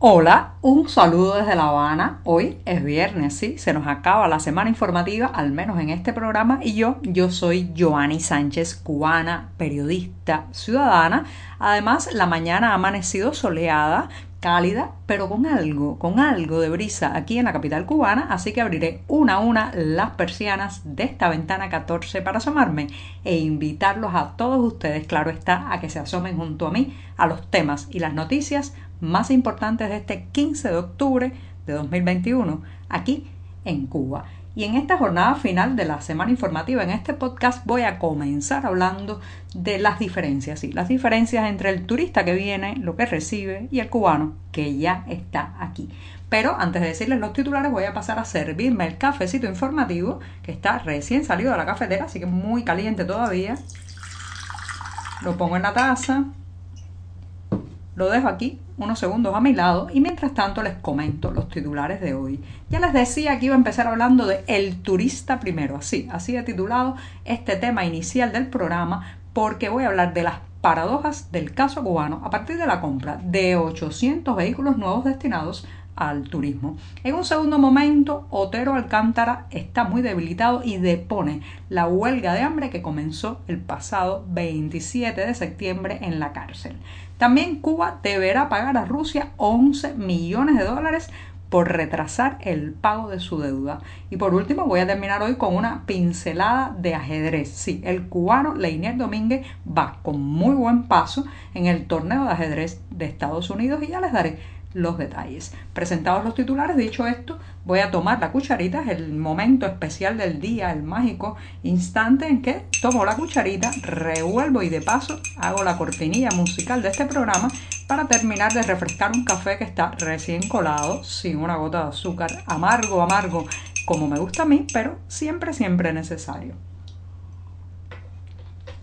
Hola, un saludo desde La Habana. Hoy es viernes, sí, se nos acaba la semana informativa, al menos en este programa, y yo, yo soy Joanny Sánchez, cubana, periodista, ciudadana. Además, la mañana ha amanecido soleada, cálida, pero con algo, con algo de brisa aquí en la capital cubana, así que abriré una a una las persianas de esta ventana 14 para asomarme e invitarlos a todos ustedes, claro está, a que se asomen junto a mí a los temas y las noticias más importantes de este 15 de octubre de 2021 aquí en Cuba. Y en esta jornada final de la semana informativa, en este podcast, voy a comenzar hablando de las diferencias, sí, las diferencias entre el turista que viene, lo que recibe, y el cubano que ya está aquí. Pero antes de decirles los titulares, voy a pasar a servirme el cafecito informativo, que está recién salido de la cafetera, así que muy caliente todavía. Lo pongo en la taza, lo dejo aquí unos segundos a mi lado y mientras tanto les comento los titulares de hoy. Ya les decía que iba a empezar hablando de El turista primero, así, así he titulado este tema inicial del programa porque voy a hablar de las paradojas del caso cubano a partir de la compra de 800 vehículos nuevos destinados al turismo. En un segundo momento, Otero Alcántara está muy debilitado y depone la huelga de hambre que comenzó el pasado 27 de septiembre en la cárcel. También Cuba deberá pagar a Rusia 11 millones de dólares por retrasar el pago de su deuda. Y por último, voy a terminar hoy con una pincelada de ajedrez. Sí, el cubano Leinier Domínguez va con muy buen paso en el torneo de ajedrez de Estados Unidos y ya les daré los detalles. Presentados los titulares, dicho esto, voy a tomar la cucharita, es el momento especial del día, el mágico instante en que tomo la cucharita, revuelvo y de paso hago la cortinilla musical de este programa para terminar de refrescar un café que está recién colado, sin una gota de azúcar, amargo, amargo, como me gusta a mí, pero siempre, siempre necesario.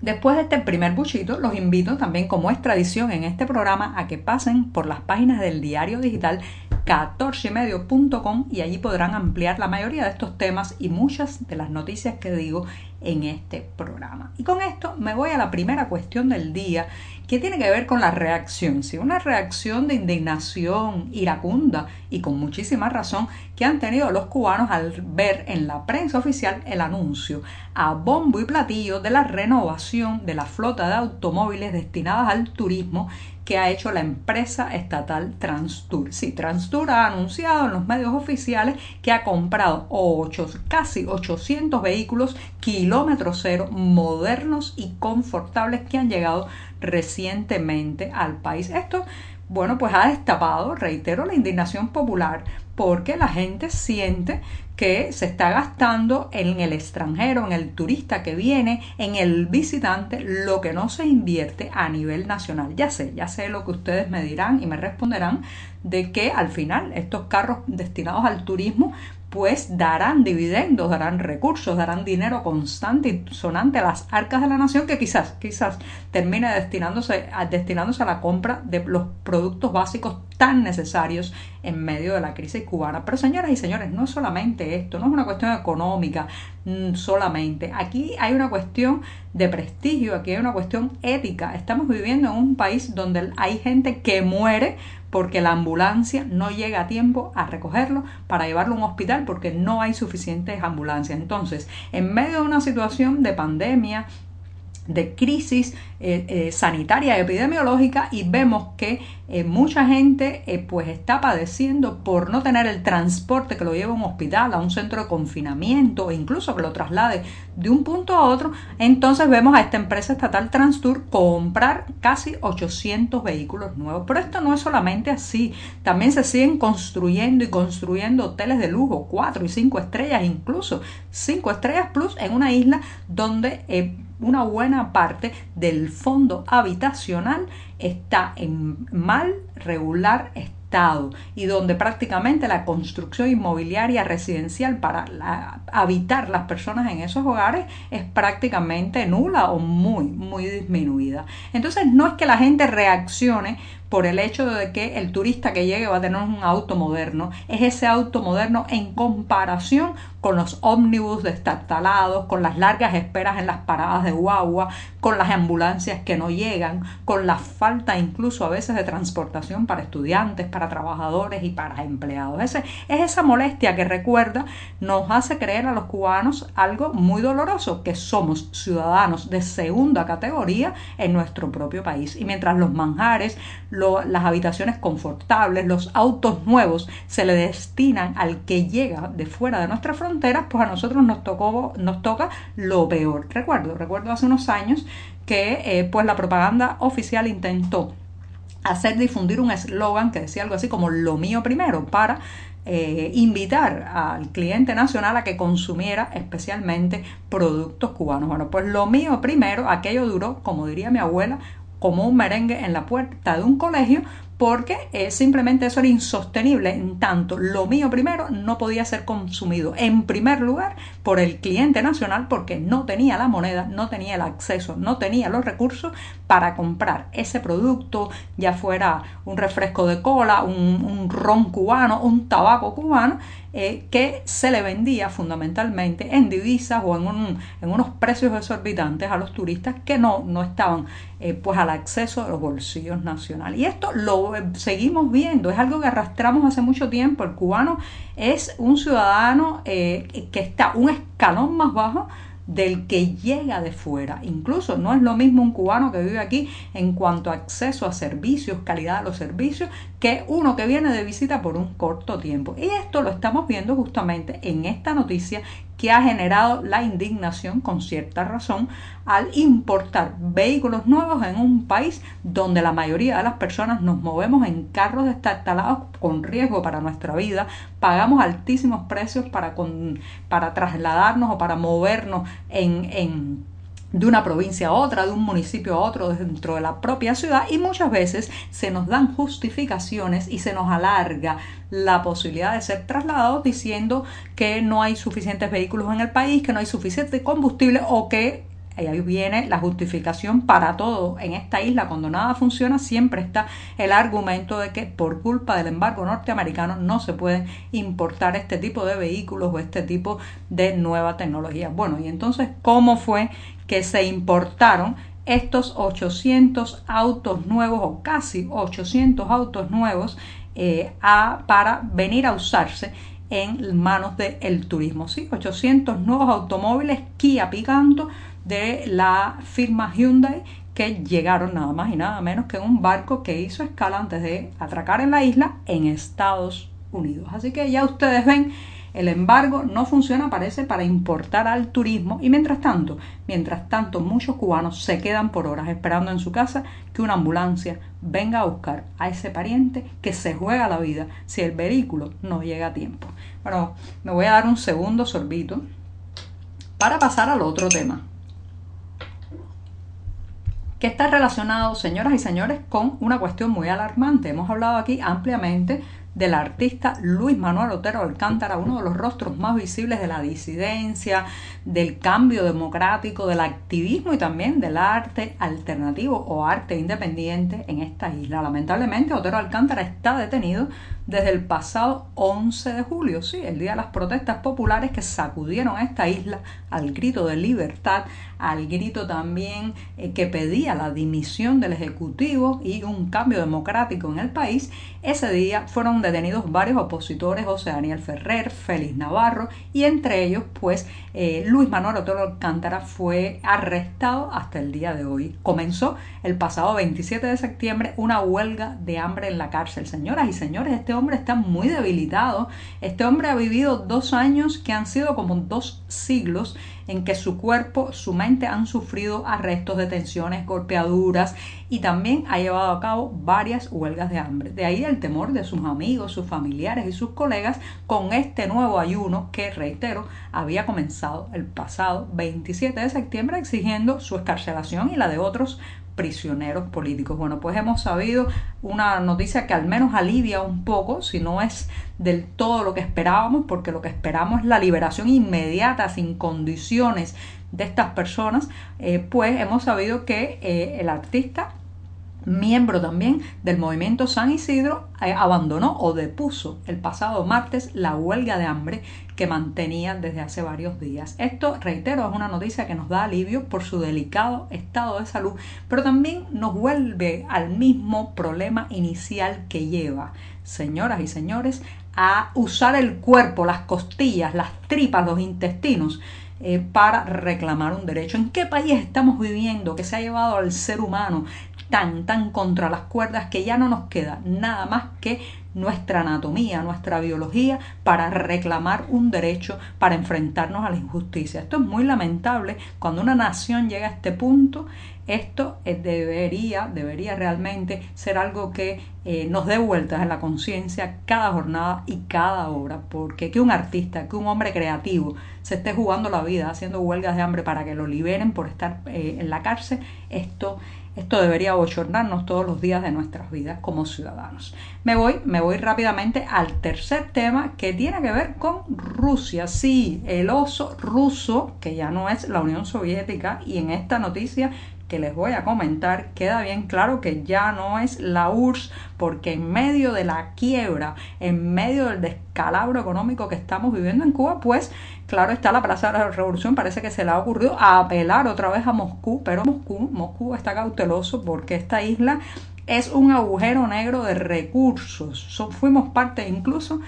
Después de este primer buchito, los invito también, como es tradición en este programa, a que pasen por las páginas del diario digital 14ymedio.com y allí podrán ampliar la mayoría de estos temas y muchas de las noticias que digo en este programa. Y con esto me voy a la primera cuestión del día que tiene que ver con la reacción, sí, una reacción de indignación iracunda y con muchísima razón que han tenido los cubanos al ver en la prensa oficial el anuncio a bombo y platillo de la renovación de la flota de automóviles destinadas al turismo que ha hecho la empresa estatal Transtour. Sí, Transtour ha anunciado en los medios oficiales que ha comprado ocho, casi 800 vehículos kilómetro cero modernos y confortables que han llegado recientemente al país. Esto, bueno, pues ha destapado, reitero, la indignación popular porque la gente siente que se está gastando en el extranjero, en el turista que viene, en el visitante, lo que no se invierte a nivel nacional. Ya sé, ya sé lo que ustedes me dirán y me responderán de que al final estos carros destinados al turismo pues darán dividendos, darán recursos, darán dinero constante y sonante a las arcas de la nación que quizás, quizás termine destinándose a, destinándose a la compra de los productos básicos tan necesarios en medio de la crisis cubana. Pero señoras y señores, no es solamente esto, no es una cuestión económica mm, solamente. Aquí hay una cuestión de prestigio, aquí hay una cuestión ética. Estamos viviendo en un país donde hay gente que muere porque la ambulancia no llega a tiempo a recogerlo para llevarlo a un hospital porque no hay suficientes ambulancias. Entonces, en medio de una situación de pandemia, de crisis eh, eh, sanitaria epidemiológica y vemos que eh, mucha gente pues está padeciendo por no tener el transporte que lo lleve a un hospital, a un centro de confinamiento incluso que lo traslade de un punto a otro. Entonces vemos a esta empresa estatal Transtour comprar casi 800 vehículos nuevos. Pero esto no es solamente así, también se siguen construyendo y construyendo hoteles de lujo, 4 y 5 estrellas, incluso 5 estrellas plus en una isla donde una buena parte del fondo habitacional está en mal regular estado y donde prácticamente la construcción inmobiliaria residencial para habitar las personas en esos hogares es prácticamente nula o muy, muy disminuida. Entonces no es que la gente reaccione por el hecho de que el turista que llegue va a tener un auto moderno. Es ese auto moderno en comparación con los ómnibus destartalados, con las largas esperas en las paradas de guagua, con las ambulancias que no llegan, con la falta incluso a veces de transportación para estudiantes, para trabajadores y para empleados. Ese, es esa molestia que recuerda, nos hace creer a los cubanos algo muy doloroso, que somos ciudadanos de segunda categoría en nuestro propio país. Y mientras los manjares, las habitaciones confortables, los autos nuevos se le destinan al que llega de fuera de nuestra frontera, pues a nosotros nos, tocó, nos toca lo peor. Recuerdo, recuerdo hace unos años que eh, pues la propaganda oficial intentó hacer difundir un eslogan que decía algo así como lo mío primero para eh, invitar al cliente nacional a que consumiera especialmente productos cubanos. Bueno, pues lo mío primero, aquello duró, como diría mi abuela, como un merengue en la puerta de un colegio, porque eh, simplemente eso era insostenible. En tanto, lo mío primero no podía ser consumido en primer lugar por el cliente nacional porque no tenía la moneda, no tenía el acceso, no tenía los recursos para comprar ese producto, ya fuera un refresco de cola, un, ron cubano, un tabaco cubano, eh, que se le vendía fundamentalmente en divisas o en, unos precios exorbitantes a los turistas que no, no estaban eh, pues al acceso de los bolsillos nacionales. Y esto lo eh, seguimos viendo, es algo que arrastramos hace mucho tiempo. El cubano es un ciudadano que está un escalón más bajo del que llega de fuera. Incluso no es lo mismo un cubano que vive aquí en cuanto a acceso a servicios, calidad de los servicios, que uno que viene de visita por un corto tiempo. Y esto lo estamos viendo justamente en esta noticia que ha generado la indignación con cierta razón al importar vehículos nuevos en un país donde la mayoría de las personas nos movemos en carros destartalados con riesgo para nuestra vida, pagamos altísimos precios para, para trasladarnos o para movernos en, en de una provincia a otra, de un municipio a otro dentro de la propia ciudad y muchas veces se nos dan justificaciones y se nos alarga la posibilidad de ser trasladados diciendo que no hay suficientes vehículos en el país, que no hay suficiente combustible o que ahí viene la justificación para todo. En esta isla, cuando nada funciona, siempre está el argumento de que por culpa del embargo norteamericano no se pueden importar este tipo de vehículos o este tipo de nueva tecnología. Bueno, y entonces, ¿cómo fue que se importaron estos 800 autos nuevos o casi 800 autos nuevos eh, a, para venir a usarse en manos del turismo. ¿sí? 800 nuevos automóviles Kia Picanto de la firma Hyundai que llegaron nada más y nada menos que en un barco que hizo escala antes de atracar en la isla en Estados Unidos. Así que ya ustedes ven el embargo no funciona, parece, para importar al turismo y mientras tanto, mientras tanto, muchos cubanos se quedan por horas esperando en su casa que una ambulancia venga a buscar a ese pariente que se juega la vida si el vehículo no llega a tiempo. Bueno, me voy a dar un segundo sorbito para pasar al otro tema que está relacionado, señoras y señores, con una cuestión muy alarmante. Hemos hablado aquí ampliamente del artista Luis Manuel Otero Alcántara, uno de los rostros más visibles de la disidencia, del cambio democrático, del activismo y también del arte alternativo o arte independiente en esta isla. Lamentablemente, Otero Alcántara está detenido desde el pasado 11 de julio, sí, el día de las protestas populares que sacudieron a esta isla al grito de libertad, al grito también eh, que pedía la dimisión del Ejecutivo y un cambio democrático en el país. Ese día fueron detenidos varios opositores, José Daniel Ferrer, Félix Navarro y entre ellos pues eh, Luis Manuel Otero Alcántara fue arrestado hasta el día de hoy. Comenzó el pasado 27 de septiembre una huelga de hambre en la cárcel. Señoras y señores, este hombre está muy debilitado. Este hombre ha vivido dos años que han sido como dos siglos en que su cuerpo, su mente han sufrido arrestos, detenciones, golpeaduras y también ha llevado a cabo varias huelgas de hambre. De ahí el temor de sus amigos, sus familiares y sus colegas con este nuevo ayuno que, reitero, había comenzado el pasado 27 de septiembre exigiendo su escarcelación y la de otros prisioneros políticos. Bueno, pues hemos sabido una noticia que al menos alivia un poco, si no es del todo lo que esperábamos, porque lo que esperamos es la liberación inmediata, sin condiciones de estas personas, eh, pues hemos sabido que eh, el artista miembro también del movimiento San Isidro, eh, abandonó o depuso el pasado martes la huelga de hambre que mantenía desde hace varios días. Esto, reitero, es una noticia que nos da alivio por su delicado estado de salud, pero también nos vuelve al mismo problema inicial que lleva, señoras y señores, a usar el cuerpo, las costillas, las tripas, los intestinos eh, para reclamar un derecho. ¿En qué país estamos viviendo que se ha llevado al ser humano tan, tan contra las cuerdas que ya no nos queda nada más que nuestra anatomía, nuestra biología para reclamar un derecho, para enfrentarnos a la injusticia. Esto es muy lamentable cuando una nación llega a este punto. Esto eh, debería, debería realmente ser algo que eh, nos dé vueltas en la conciencia cada jornada y cada hora, porque que un artista, que un hombre creativo se esté jugando la vida haciendo huelgas de hambre para que lo liberen por estar eh, en la cárcel, esto esto debería bochornarnos todos los días de nuestras vidas como ciudadanos. Me voy, me voy rápidamente al tercer tema que tiene que ver con Rusia. Sí, el oso ruso, que ya no es la Unión Soviética, y en esta noticia que les voy a comentar, queda bien claro que ya no es la URSS, porque en medio de la quiebra, en medio del descalabro económico que estamos viviendo en Cuba, pues claro está la Plaza de la Revolución, parece que se le ha ocurrido apelar otra vez a Moscú, pero Moscú, Moscú está cauteloso porque esta isla es un agujero negro de recursos. fuimos parte incluso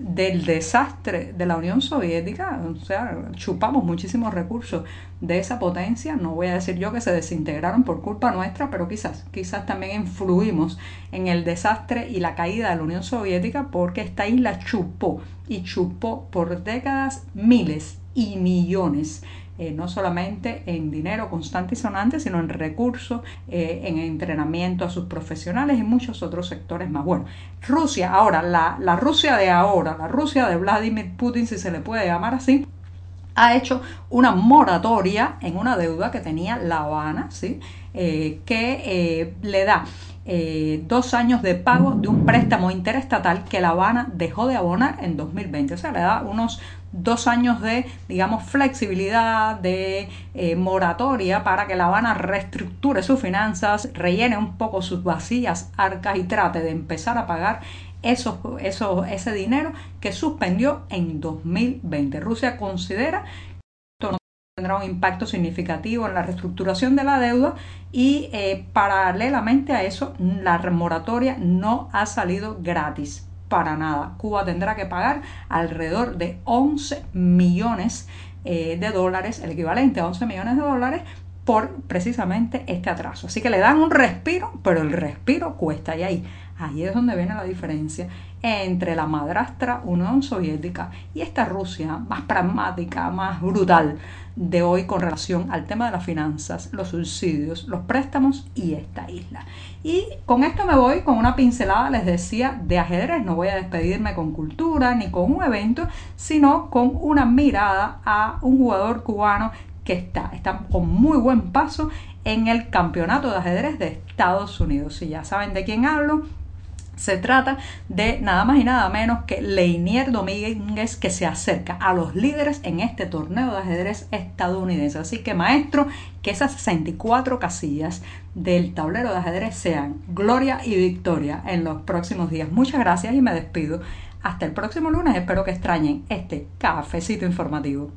del desastre de la Unión Soviética, o sea, chupamos muchísimos recursos de esa potencia, no voy a decir yo que se desintegraron por culpa nuestra, pero quizás, quizás también influimos en el desastre y la caída de la Unión Soviética porque esta isla chupó y chupó por décadas miles y millones eh, no solamente en dinero constante y sonante, sino en recursos, eh, en entrenamiento a sus profesionales y muchos otros sectores más. Bueno, Rusia, ahora, la, la Rusia de ahora, la Rusia de Vladimir Putin, si se le puede llamar así, ha hecho una moratoria en una deuda que tenía La Habana, ¿sí? Eh, que le da dos años de pago de un préstamo interestatal que La Habana dejó de abonar en 2020. O sea, le da unos dos años de, digamos, flexibilidad, de eh, moratoria para que La Habana reestructure sus finanzas, rellene un poco sus vacías arcas y trate de empezar a pagar ese dinero que suspendió en 2020. Rusia considera tendrá un impacto significativo en la reestructuración de la deuda y eh, paralelamente a eso la moratoria no ha salido gratis para nada. Cuba tendrá que pagar alrededor de 11 millones eh, de dólares, el equivalente a 11 millones de dólares por precisamente este atraso. Así que le dan un respiro, pero el respiro cuesta y ahí, ahí es donde viene la diferencia entre la madrastra Unión Soviética y esta Rusia más pragmática, más brutal de hoy con relación al tema de las finanzas, los subsidios, los préstamos y esta isla. Y con esto me voy con una pincelada, les decía, de ajedrez. No voy a despedirme con cultura ni con un evento, sino con una mirada a un jugador cubano que está, está con muy buen paso en el campeonato de ajedrez de Estados Unidos. Y ya saben de quién hablo, se trata de nada más y nada menos que Leinier Domínguez que se acerca a los líderes en este torneo de ajedrez estadounidense. Así que maestro, que esas 64 casillas del tablero de ajedrez sean gloria y victoria en los próximos días. Muchas gracias y me despido. Hasta el próximo lunes. Espero que extrañen este cafecito informativo.